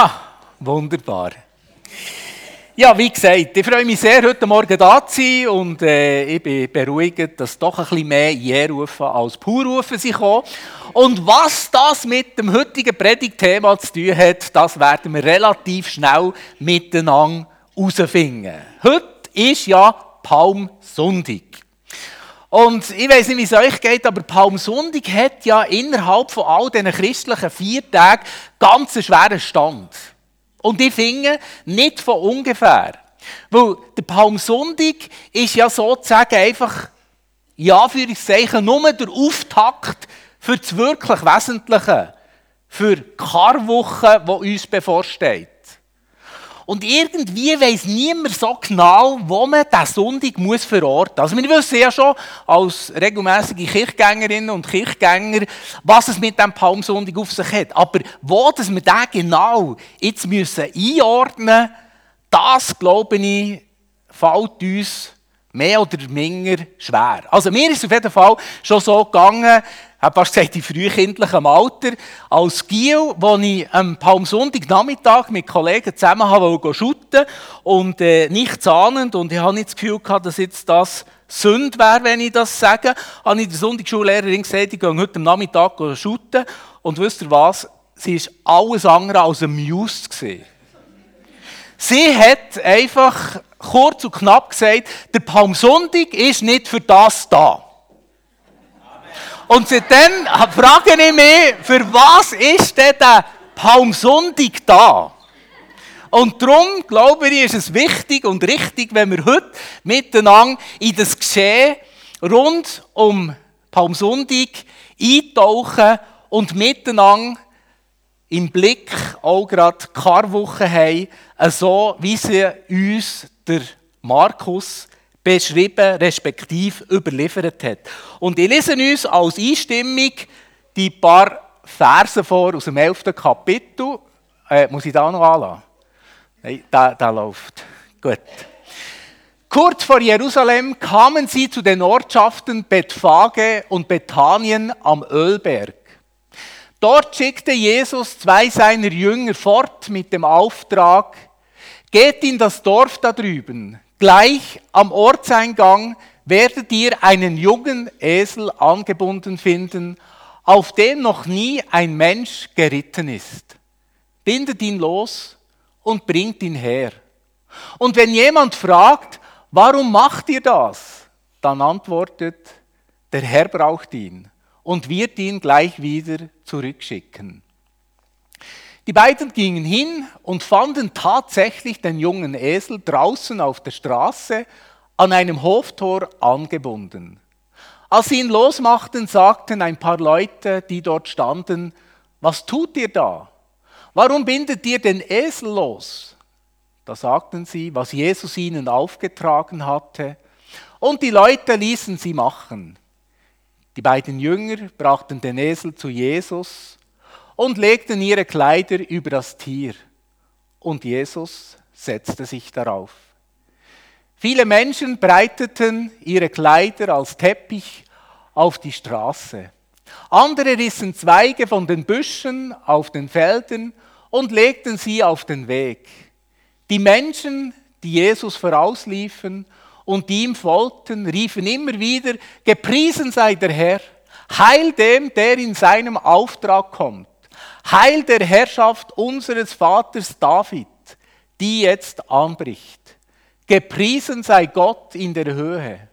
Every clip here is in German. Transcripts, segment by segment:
Ah, wunderbar. Ja, wie gesagt, ich freue mich sehr, heute Morgen da zu sein und äh, ich bin beruhigt, dass doch ein bisschen mehr Je-Rufe als Pur-Rufe sind Und was das mit dem heutigen Predigtthema zu tun hat, das werden wir relativ schnell miteinander herausfinden. Heute ist ja Palmsonntag. Und ich weiß nicht, wie es euch geht, aber Palmsonntag hat ja innerhalb von all diesen christlichen vier Tagen ganz einen schweren Stand. Und ich finde, nicht von ungefähr. Weil der Palmsonntag ist ja sozusagen einfach, ja, für ich sage, nur der Auftakt für das wirklich Wesentliche. Für Karwoche, die uns bevorsteht. Und irgendwie weiß niemand so genau, wo man diesen Sonntag muss verorten muss. Also wir wissen ja schon als regelmäßige Kirchgängerinnen und Kirchgänger, was es mit dem Palmsonntag auf sich hat. Aber wo dass wir den genau jetzt müssen einordnen müssen, das, glaube ich, fällt uns mehr oder minder schwer. Also mir ist es auf jeden Fall schon so gegangen, ich habe fast gesagt, in frühkindlichem Alter, als Giel, wo ich am Palmsonntag-Nachmittag mit Kollegen zusammen habe shooten und äh, nichts ahnend und ich habe nicht das Gefühl gehabt, dass jetzt das Sünde wäre, wenn ich das sage, habe ich der Sonntagsschullehrerin gesagt, ich gehe heute am Nachmittag shooten und wisst ihr was? Sie war alles andere als amused. Gewesen. Sie hat einfach kurz und knapp gesagt, der Palmsonntag ist nicht für das da. Und seitdem frage ich mich, für was ist denn der Palmsonntag da? Und darum, glaube ich, ist es wichtig und richtig, wenn wir heute miteinander in das Geschehen rund um Palmsonntag eintauchen und miteinander im Blick auch gerade Karwoche haben, so wie sie uns der Markus beschrieben, respektive überliefert hat. Und ich lese uns als Einstimmung die paar Verse vor aus dem 11. Kapitel. Äh, muss ich da noch anlassen? Nein, da, da läuft. Gut. Kurz vor Jerusalem kamen sie zu den Ortschaften Bethphage und Bethanien am Ölberg. Dort schickte Jesus zwei seiner Jünger fort mit dem Auftrag, geht in das Dorf da drüben, Gleich am Ortseingang werdet ihr einen jungen Esel angebunden finden, auf dem noch nie ein Mensch geritten ist. Bindet ihn los und bringt ihn her. Und wenn jemand fragt, warum macht ihr das? Dann antwortet, der Herr braucht ihn und wird ihn gleich wieder zurückschicken. Die beiden gingen hin und fanden tatsächlich den jungen Esel draußen auf der Straße an einem Hoftor angebunden. Als sie ihn losmachten, sagten ein paar Leute, die dort standen, was tut ihr da? Warum bindet ihr den Esel los? Da sagten sie, was Jesus ihnen aufgetragen hatte, und die Leute ließen sie machen. Die beiden Jünger brachten den Esel zu Jesus, und legten ihre Kleider über das Tier. Und Jesus setzte sich darauf. Viele Menschen breiteten ihre Kleider als Teppich auf die Straße. Andere rissen Zweige von den Büschen auf den Feldern und legten sie auf den Weg. Die Menschen, die Jesus vorausliefen und die ihm folgten, riefen immer wieder, gepriesen sei der Herr, heil dem, der in seinem Auftrag kommt. Heil der Herrschaft unseres Vaters David, die jetzt anbricht. Gepriesen sei Gott in der Höhe.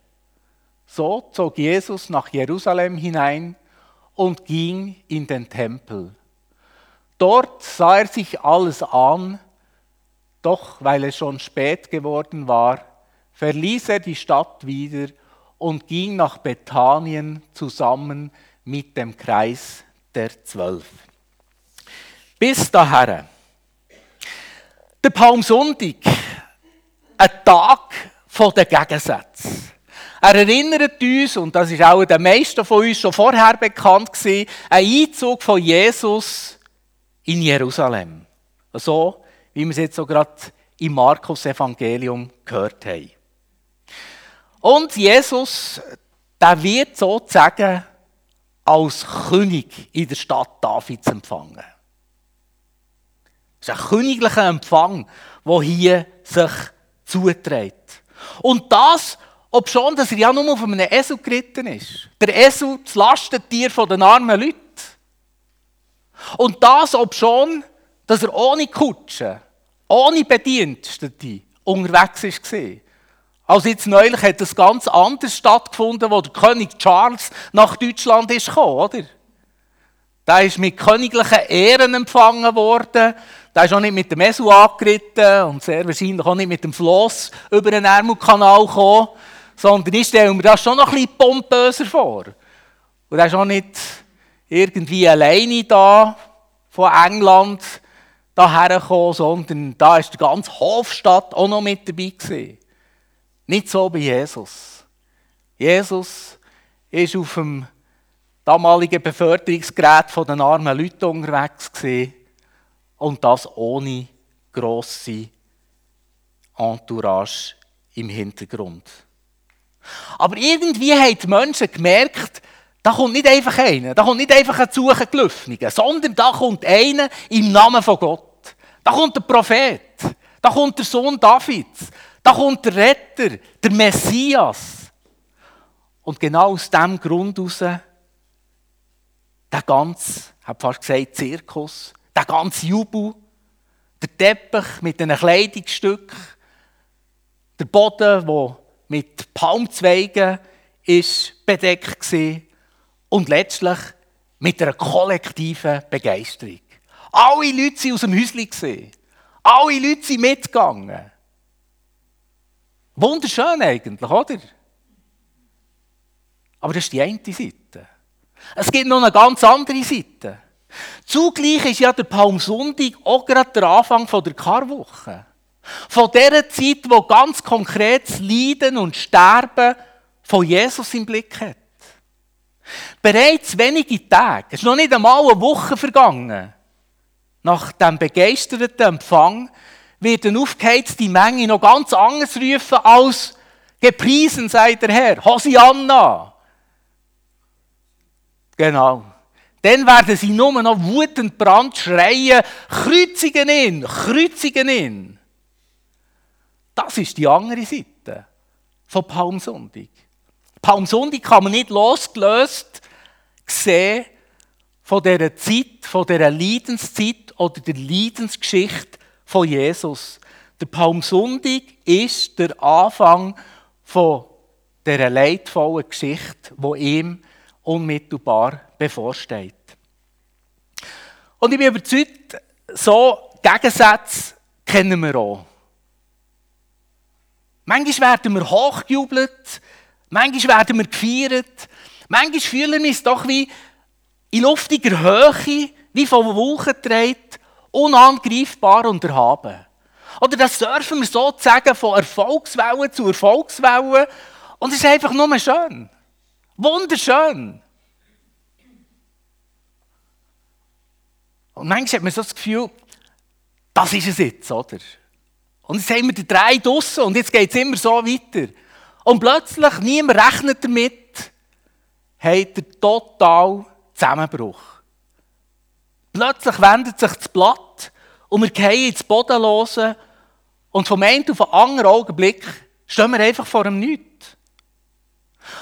So zog Jesus nach Jerusalem hinein und ging in den Tempel. Dort sah er sich alles an, doch weil es schon spät geworden war, verließ er die Stadt wieder und ging nach Bethanien zusammen mit dem Kreis der Zwölf. Bis dahin. Der Palmsonntag, ein Tag der Gegensätze. Er erinnert uns, und das ist auch den meisten von uns schon vorher bekannt gewesen, ein Einzug von Jesus in Jerusalem. So, wie wir es jetzt so gerade im Markus-Evangelium gehört haben. Und Jesus, der wird sozusagen als König in der Stadt Davids empfangen. Es ist ein königlicher Empfang, der hier sich zuträgt. Und das, ob schon, dass er ja nur auf einem Esel geritten ist. Der Esel, das Lastentier den armen Leuten. Und das, ob schon, dass er ohne Kutsche, ohne Bedienstete unterwegs war. Also jetzt neulich hat das ganz anders stattgefunden, wo der König Charles nach Deutschland ist gekommen, oder? Der ist mit königlichen Ehren empfangen worden. Der ist auch nicht mit dem Esel angeritten und sehr wahrscheinlich auch nicht mit dem Floss über den Ärmelkanal gekommen, sondern ich stelle mir das schon noch ein bisschen pompöser vor. Und er ist auch nicht irgendwie alleine da von England daher gekommen, sondern da ist die ganze Hofstadt auch noch mit dabei gewesen. Nicht so bei Jesus. Jesus ist auf dem damaligen Beförderungsgerät den armen Leuten unterwegs gewesen und das ohne grosse Entourage im Hintergrund. Aber irgendwie haben die Menschen gemerkt, da kommt nicht einfach einer, da kommt nicht einfach ein Zuchengelöffniger, sondern da kommt einer im Namen von Gott. Da kommt der Prophet, da kommt der Sohn Davids, da kommt der Retter, der Messias. Und genau aus diesem Grund heraus, der ganze, ich habe fast gesagt, Zirkus, der ganze Jubel, der Teppich mit den Kleidungsstücken, der Boden, der mit Palmzweigen ist bedeckt war, und letztlich mit einer kollektiven Begeisterung. Alle Leute waren aus dem Häuschen. Alle Leute sind mitgegangen. Wunderschön eigentlich, oder? Aber das ist die eine Seite. Es gibt noch eine ganz andere Seite. Zugleich ist ja der Palmsonntag auch gerade der Anfang der Karwoche. Von der Zeit, wo ganz konkret das Leiden und Sterben von Jesus im Blick hat. Bereits wenige Tage, es ist noch nicht einmal eine Woche vergangen, nach dem begeisterten Empfang wird eine aufgeheizte Menge noch ganz anders rufen als gepriesen sei der Herr, Hosianna. Genau. Dann werden sie nur noch wutend brand schreien, kreuzigen ihn, kreuzigen ihn. Das ist die andere Seite von Palmsonntag. Palmsonntag kann man nicht losgelöst sehen von dieser Zeit, von dieser Leidenszeit oder der Leidensgeschichte von Jesus. Der Palmsonntag ist der Anfang von dieser leidvollen Geschichte, die ihm unmittelbar bevorsteht. Und ich bin überzeugt, so Gegensätze kennen wir auch. Manchmal werden wir hochgejubelt, manchmal werden wir gefeiert, manchmal fühlen wir uns doch wie in luftiger Höhe, wie von Wolken getragen, unangreifbar und erhaben. Oder das dürfen wir sozusagen von Erfolgswelle zu Erfolgswelle und es ist einfach nur schön. Wunderschön. Und manchmal hat man so das Gefühl, das ist es jetzt, oder? Und jetzt haben wir die drei draussen und jetzt geht es immer so weiter. Und plötzlich, niemand rechnet damit, hat er total Zusammenbruch. Plötzlich wendet sich das Blatt und wir gehen ins Bodenlose und vom einen auf den anderen Augenblick stehen wir einfach vor einem Nichts.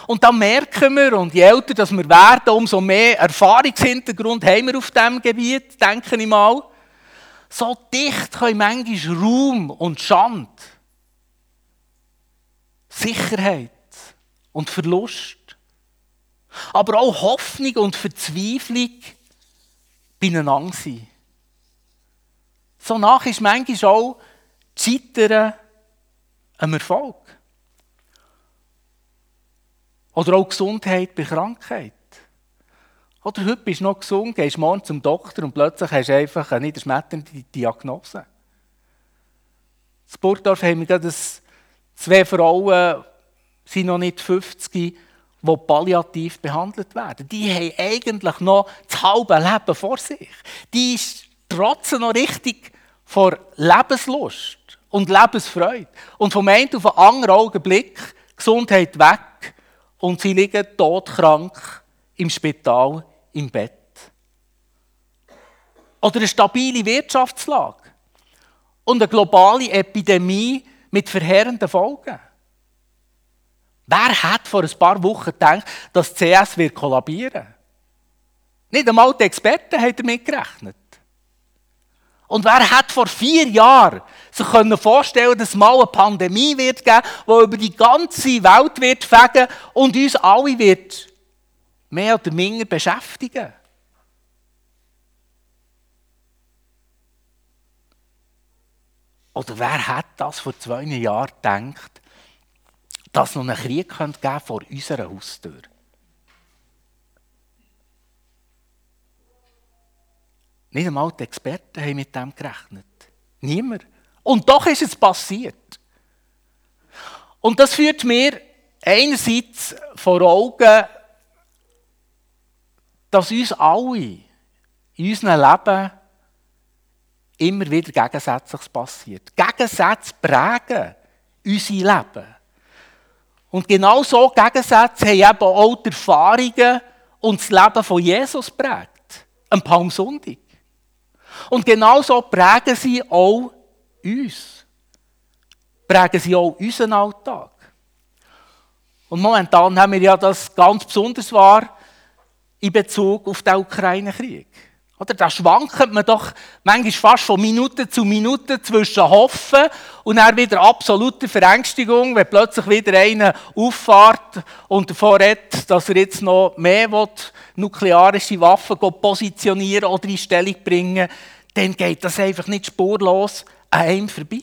Und dann merken wir, und je älter dass wir werden, umso mehr Erfahrungshintergrund haben wir auf diesem Gebiet, denke ich mal. So dicht können manchmal Raum und Schand, Sicherheit und Verlust, aber auch Hoffnung und Verzweiflung beieinander sein. So nach ist manchmal auch Scheitern ein Erfolg. Oder auch Gesundheit bei Krankheit. Oder heute bist du noch gesund, gehst morgen zum Doktor und plötzlich hast du einfach eine niederschmetternde Diagnose. In Burgdorf haben wir gerade zwei Frauen, sind noch nicht 50, die palliativ behandelt werden. Die haben eigentlich noch das halbe Leben vor sich. Die trotzen noch richtig vor Lebenslust und Lebensfreude. Und vom einen auf den anderen Augenblick Gesundheit weg und sie liegen todkrank im Spital im Bett. Oder eine stabile Wirtschaftslage. und eine globale Epidemie mit verheerenden Folgen. Wer hat vor ein paar Wochen gedacht, dass die CS wird kollabieren? Nicht einmal die Experten haben damit gerechnet. Und wer hat vor vier Jahren sich vorstellen dass es mal eine Pandemie wird geben, die über die ganze Welt wird fegen und uns alle wird mehr oder minder beschäftigen? Oder wer hat das vor zwei Jahren gedacht, dass es noch einen Krieg geben könnte vor unserer Haustür? Nicht einmal die Experten haben mit dem gerechnet. Niemand. Und doch ist es passiert. Und das führt mir einerseits vor Augen, dass uns alle in unserem Leben immer wieder Gegensätzliches passiert. Gegensätze prägen unser Leben. Und genau so Gegensätze haben eben auch die Erfahrungen und das Leben von Jesus prägt. Am Palmsonntag. Und genauso prägen sie auch uns. Prägen sie auch unseren Alltag. Und momentan haben wir ja das ganz besonders wahr in Bezug auf den Ukraine-Krieg. Oder da schwankt man doch manchmal fast von Minute zu Minute zwischen Hoffen und dann wieder absoluter Verängstigung, wenn plötzlich wieder einer auffährt und davor redet, dass er jetzt noch mehr will, nuklearische Waffen positionieren oder in Stellung bringen dann geht das einfach nicht spurlos an einem vorbei.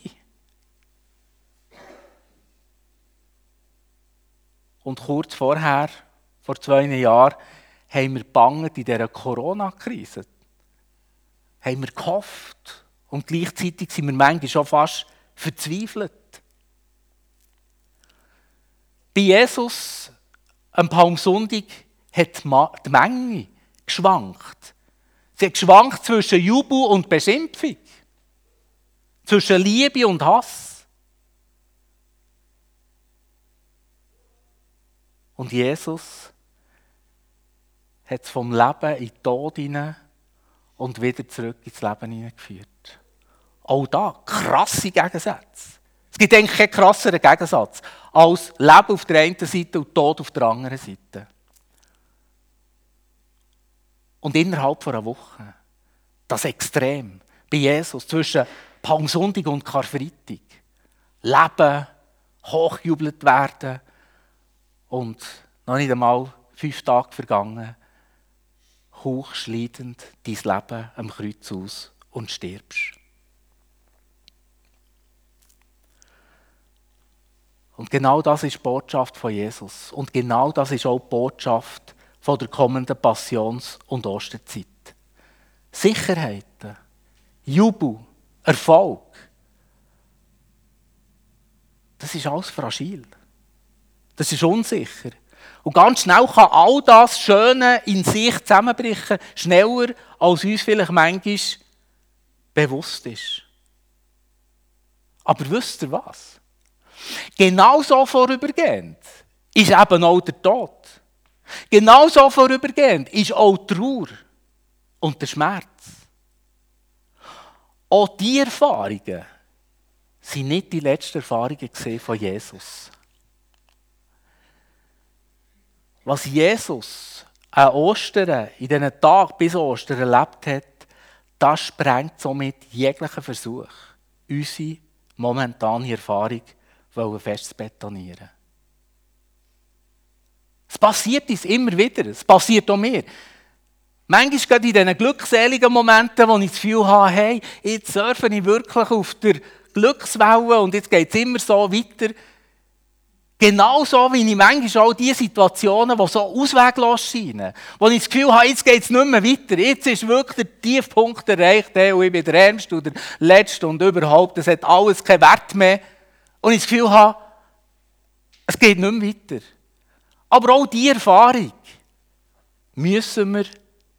Und kurz vorher, vor zwei Jahren, haben wir banget in dieser Corona-Krise haben wir gehofft und gleichzeitig sind wir manchmal schon fast verzweifelt. Bei Jesus am Palmsonntag hat die Menge geschwankt. Sie hat geschwankt zwischen Jubel und Beschimpfung, zwischen Liebe und Hass. Und Jesus hat es vom Leben in den Tod hinein und wieder zurück ins Leben hineingeführt. Auch da krasse Gegensätze. Es gibt eigentlich keinen krasseren Gegensatz als Leben auf der einen Seite und Tod auf der anderen Seite. Und innerhalb von einer Woche, das Extrem bei Jesus zwischen Palmsonntag und Karfreitag. Leben, hochjubelt werden und noch nicht einmal fünf Tage vergangen, hochschleidend dein Leben am Kreuz aus und stirbst. Und genau das ist die Botschaft von Jesus. Und genau das ist auch die Botschaft von der kommenden Passions- und Osterzeit. Sicherheiten, Jubel, Erfolg. Das ist alles fragil. Das ist unsicher. Und ganz schnell kann all das Schöne in sich zusammenbrechen, schneller als uns vielleicht manchmal bewusst ist. Aber wisst ihr was? Genauso vorübergehend ist eben auch der Tod. Genauso vorübergehend ist auch die Trauer und der Schmerz. Auch diese Erfahrungen sind nicht die letzten Erfahrungen von Jesus. Was Jesus an Ostern, in diesen Tag bis Ostern erlebt hat, das sprengt somit jeglichen Versuch, unsere momentane Erfahrung festzubetonieren. Es passiert uns immer wieder, es passiert auch mir. Manchmal gerade in diesen glückseligen Momenten, wo ich das Gefühl habe, hey, jetzt surfe ich wirklich auf der Glückswelle und jetzt geht es immer so weiter. Genauso wie ich manchmal auch die Situationen, die so ausweglos scheinen, wo ich das Gefühl habe, jetzt geht es nicht mehr weiter, jetzt ist wirklich der Tiefpunkt erreicht, und ich bin der Ärmste oder der Letzte und überhaupt, es hat alles keinen Wert mehr. Und ich das Gefühl habe, es geht nicht mehr weiter. Aber auch diese Erfahrung müssen wir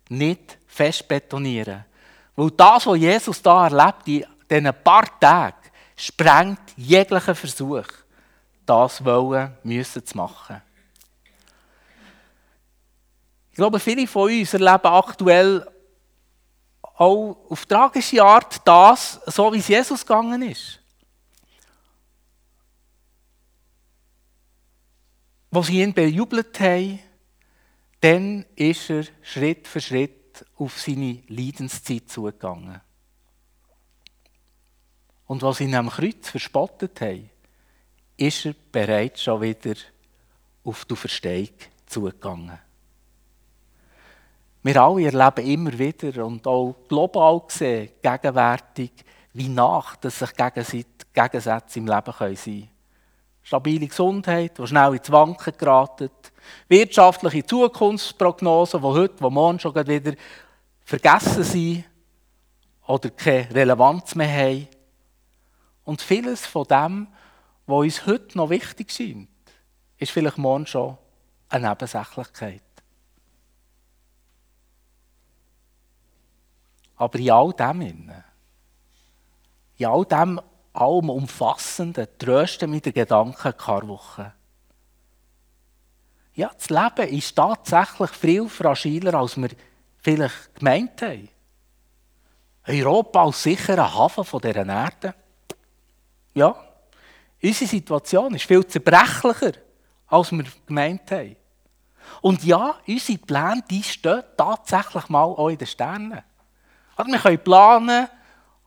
nicht fest betonieren. Weil das, was Jesus da erlebt, in diesen paar Tagen, sprengt jeglichen Versuch das wollen, müssen zu machen. Ich glaube, viele von uns erleben aktuell auch auf tragische Art das, so wie es Jesus gegangen ist. Wo sie ihn bejubelt haben, dann ist er Schritt für Schritt auf seine Leidenszeit zugegangen. Und was ihn am Kreuz verspottet haben, ist er bereits schon wieder auf die Verstehung zugegangen. Wir alle erleben immer wieder und auch global gesehen, gegenwärtig, wie nach, dass sich Gegensätze im Leben sein können. Stabile Gesundheit, die schnell ins Wanken geraten, wirtschaftliche Zukunftsprognosen, die heute, die morgen schon wieder vergessen sind oder keine Relevanz mehr haben. Und vieles von dem, was uns heute noch wichtig scheint, ist vielleicht morgen schon eine Nebensächlichkeit. Aber in all dem, in all dem allem Umfassenden, trösten mich der Gedanke Karwoche. Ja, das Leben ist tatsächlich viel fragiler, als wir vielleicht gemeint haben. Europa als sicherer Hafen dieser Erde. Ja, unsere Situation ist viel zerbrechlicher, als wir gemeint haben. Und ja, unsere Pläne die stehen tatsächlich mal auch in den Sternen. Also wir können planen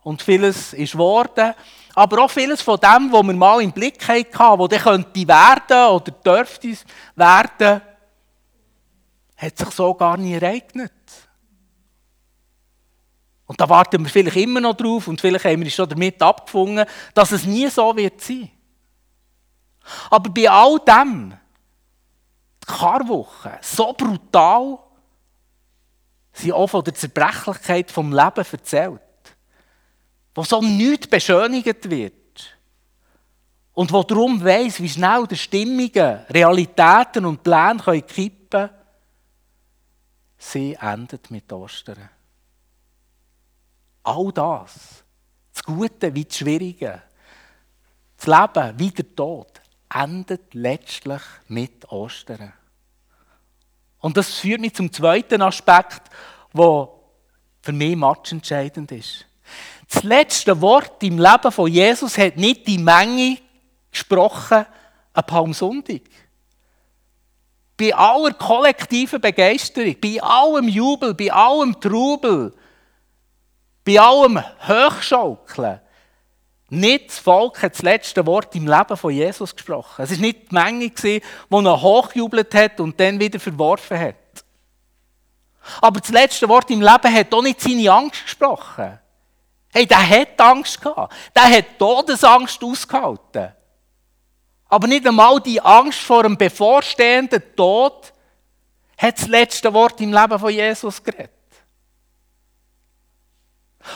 und vieles ist geworden, aber auch vieles von dem, was wir mal im Blick hatten, was dann könnte werden oder dürfte werden, hat sich so gar nie ereignet. Und da warten wir vielleicht immer noch drauf und vielleicht haben wir uns schon damit abgefunden, dass es nie so wird sein. Aber bei all dem, die Karwoche, so brutal sie auch von der Zerbrechlichkeit vom Leben erzählt, wo so nichts beschönigt wird und wo darum weiss, wie schnell die Stimmungen, Realitäten und Pläne kippen können, sie endet mit Ostern. All das, das Gute wie das Schwierige, das Leben wie der Tod, endet letztlich mit Ostern. Und das führt mich zum zweiten Aspekt, der für mich matchentscheidend ist. Das letzte Wort im Leben von Jesus hat nicht die Menge gesprochen an Palmsonntag. Bei aller kollektiven Begeisterung, bei allem Jubel, bei allem Trubel, bei allem Hochschaukeln, nicht das Volk hat das letzte Wort im Leben von Jesus gesprochen. Es war nicht die Menge, die ihn hochjubelt hat und dann wieder verworfen hat. Aber das letzte Wort im Leben hat auch nicht seine Angst gesprochen. Hey, der hat Angst gehabt. Der hat Todesangst ausgehalten. Aber nicht einmal die Angst vor einem bevorstehenden Tod hat das letzte Wort im Leben von Jesus geredet.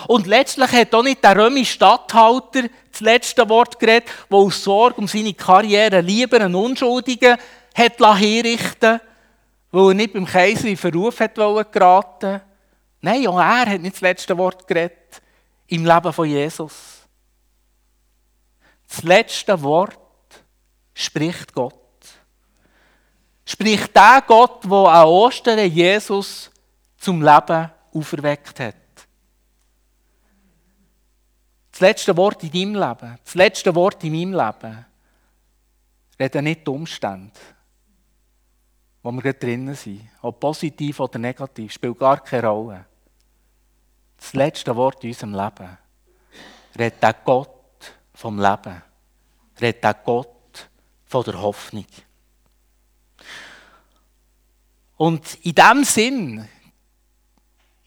Und letztlich hat auch nicht der römische Statthalter das letzte Wort geredet, der aus Sorge um seine Karriere lieber einen Unschuldigen hat herrichten weil er nicht beim Kaiser in Verruf hat geraten Nein, auch er hat nicht das letzte Wort geredet im Leben von Jesus. Das letzte Wort spricht Gott. Spricht der Gott, der an Ostern Jesus zum Leben auferweckt hat. Das letzte Wort in deinem Leben, das letzte Wort in meinem Leben, reden nicht die Umstände, wo wir gerade drinnen sind. Ob positiv oder negativ, spielt gar keine Rolle. Das letzte Wort in unserem Leben redet der Gott vom Leben, redet der Gott von der Hoffnung. Und in diesem Sinn,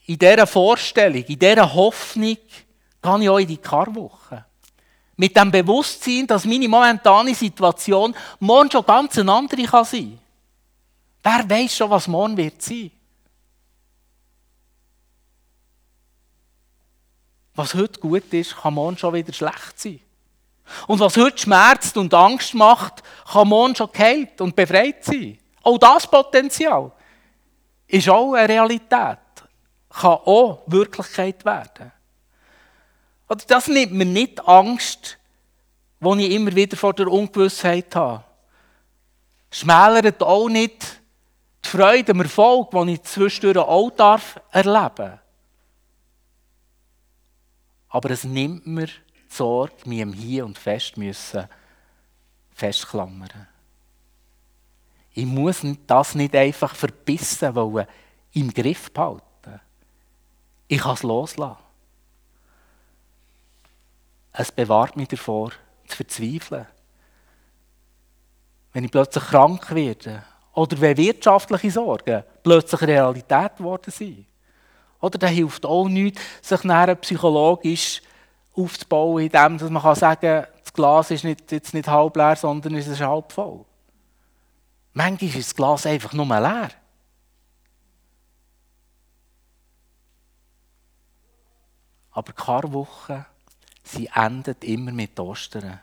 in dieser Vorstellung, in dieser Hoffnung, gehe ich auch in die Karwoche. Mit dem Bewusstsein, dass meine momentane Situation morgen schon ganz eine andere kann sein kann. Wer weiß schon, was morgen wird sein? Was heute gut ist, kann morgen schon wieder schlecht sein. Und was heute schmerzt und Angst macht, kann morgen schon geheilt und befreit sein. Auch das Potenzial ist auch eine Realität, kann auch Wirklichkeit werden. Oder das nimmt mir nicht Angst, die ich immer wieder vor der Ungewissheit habe. Schmälert auch nicht die Freude am Erfolg, die ich zwischendurch auch darf erleben aber es nimmt mir die Sorge, mich am Hier und Fest müssen festklammern. Ich muss das nicht einfach verbissen wollen, im Griff behalten. Ich kann es loslassen. Es bewahrt mich davor, zu verzweifeln. Wenn ich plötzlich krank werde oder wenn wirtschaftliche Sorgen plötzlich Realität geworden sind. Oder da hilft auch nichts, sich nachher psychologisch aufzubauen, indem man kann sagen kann, das Glas ist nicht, jetzt nicht halb leer, sondern es ist halb voll. Manchmal ist das Glas einfach nur leer. Aber die Karwoche, sie endet immer mit Ostern.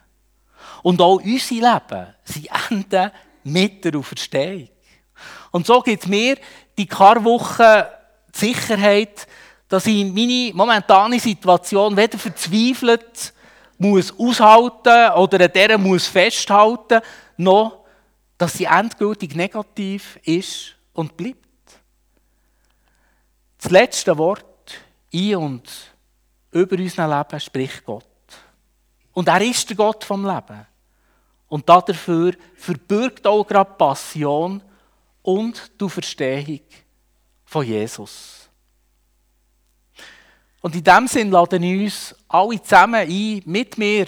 Und auch unsere Leben, sie enden mit der Auferstehung. Und so gibt mir die Karwoche die Sicherheit, dass ich meine momentane Situation weder verzweifelt muss aushalten oder an der muss festhalten, noch dass sie endgültig negativ ist und bleibt. Das letzte Wort in und über unser Leben spricht Gott. Und er ist der Gott vom Leben. Und dafür verbirgt auch gerade Passion und die Verstehung von Jesus. Und in dem Sinn laden wir uns alle zusammen ein, mit mir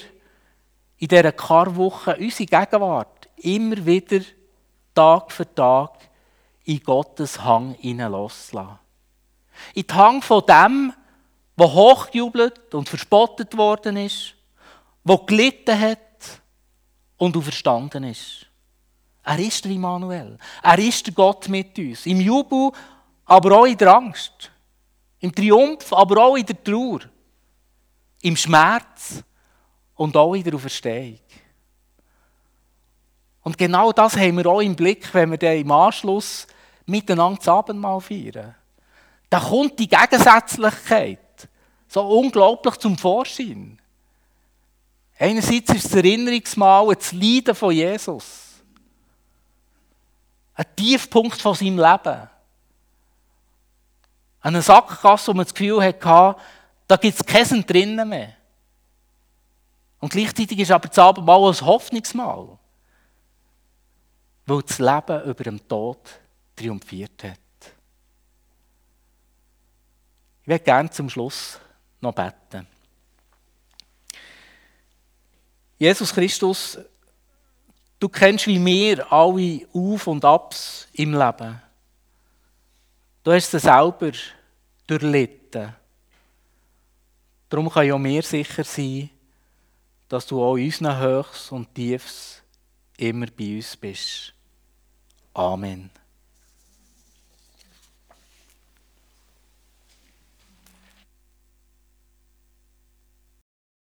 in dieser Karwoche unsere Gegenwart immer wieder Tag für Tag in Gottes Hang hineinloszulassen. In den Hang von dem, der hochgejubelt und verspottet worden ist, der gelitten hat und auferstanden ist. Er ist der Immanuel. Er ist der Gott mit uns. Im Jubel, aber auch in der Angst. Im Triumph, aber auch in der Trauer. Im Schmerz und auch in der Auferstehung. Und genau das haben wir auch im Blick, wenn wir dann im Anschluss miteinander das Abendmahl feiern. Da kommt die Gegensätzlichkeit so unglaublich zum Vorschein. Einerseits ist das Erinnerungsmal das Leiden von Jesus. Ein Tiefpunkt von seinem Leben. Eine Sackgasse, wo man das Gefühl hatte, da gibt es keinen drinnen mehr. Und gleichzeitig ist aber das Abendmahl ein Hoffnungsmal. Weil das Leben über dem Tod triumphiert hat. Ich werde gerne zum Schluss noch beten. Jesus Christus, du kennst wie wir alle Auf und Abs im Leben. Du hast es selber durchlitten. Darum kann ja mir sicher sein, dass du auch unseren Höchst und Tiefs immer bei uns bist. Amen.